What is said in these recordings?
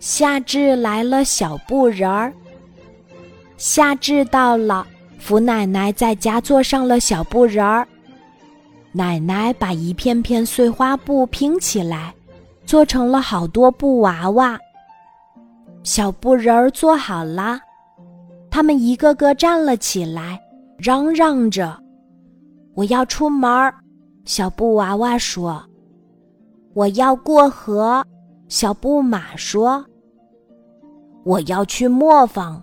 夏至来了，小布人儿。夏至到了，福奶奶在家做上了小布人儿。奶奶把一片片碎花布拼起来，做成了好多布娃娃。小布人儿做好了，他们一个个站了起来，嚷嚷着：“我要出门儿。”小布娃娃说：“我要过河。”小布马说。我要去磨坊，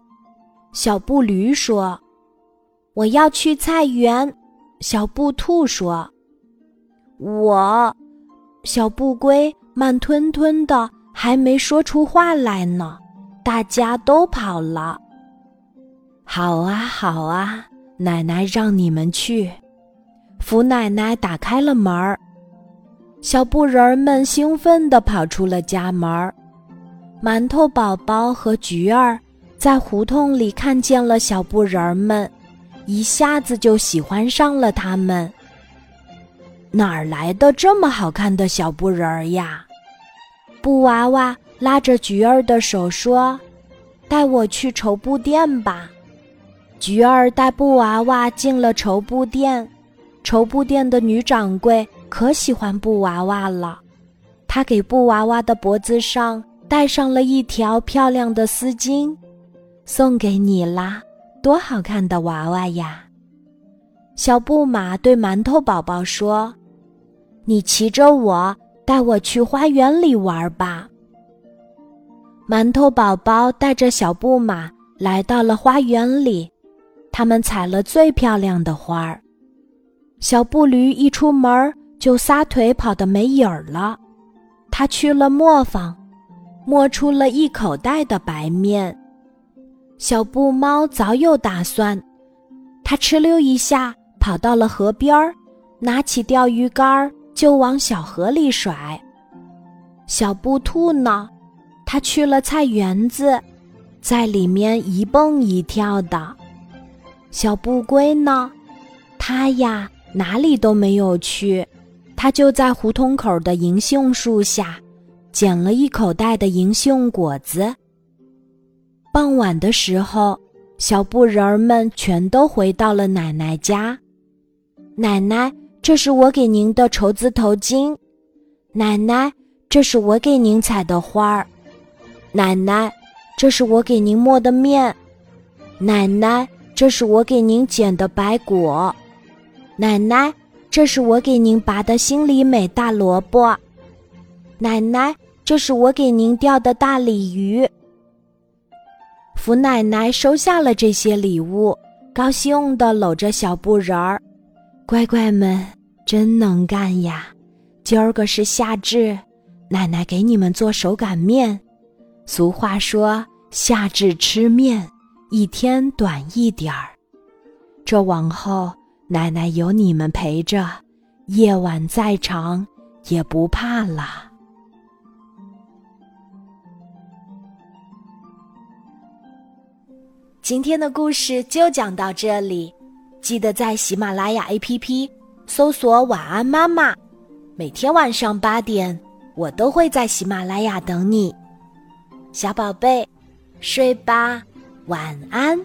小布驴说：“我要去菜园。”小布兔说：“我。”小布龟慢吞吞的，还没说出话来呢，大家都跑了。好啊，好啊，奶奶让你们去。福奶奶打开了门儿，小布人儿们兴奋地跑出了家门儿。馒头宝宝和菊儿在胡同里看见了小布人儿们，一下子就喜欢上了他们。哪儿来的这么好看的小布人儿呀？布娃娃拉着菊儿的手说：“带我去绸布店吧。”菊儿带布娃娃进了绸布店，绸布店的女掌柜可喜欢布娃娃了，他给布娃娃的脖子上。戴上了一条漂亮的丝巾，送给你啦！多好看的娃娃呀！小布马对馒头宝宝说：“你骑着我，带我去花园里玩吧。”馒头宝宝带着小布马来到了花园里，他们采了最漂亮的花儿。小布驴一出门就撒腿跑得没影儿了，他去了磨坊。磨出了一口袋的白面，小布猫早有打算，它哧溜一下跑到了河边儿，拿起钓鱼竿就往小河里甩。小布兔呢，它去了菜园子，在里面一蹦一跳的。小布龟呢，它呀哪里都没有去，他就在胡同口的银杏树下。捡了一口袋的银杏果子。傍晚的时候，小布人儿们全都回到了奶奶家。奶奶，这是我给您的绸子头巾。奶奶，这是我给您采的花儿。奶奶，这是我给您磨的面。奶奶，这是我给您剪的白果。奶奶，这是我给您拔的心里美大萝卜。奶奶，这是我给您钓的大鲤鱼。福奶奶收下了这些礼物，高兴地搂着小布人儿。乖乖们真能干呀！今儿个是夏至，奶奶给你们做手擀面。俗话说：“夏至吃面，一天短一点儿。”这往后，奶奶有你们陪着，夜晚再长也不怕了。今天的故事就讲到这里，记得在喜马拉雅 APP 搜索“晚安妈妈”，每天晚上八点，我都会在喜马拉雅等你，小宝贝，睡吧，晚安。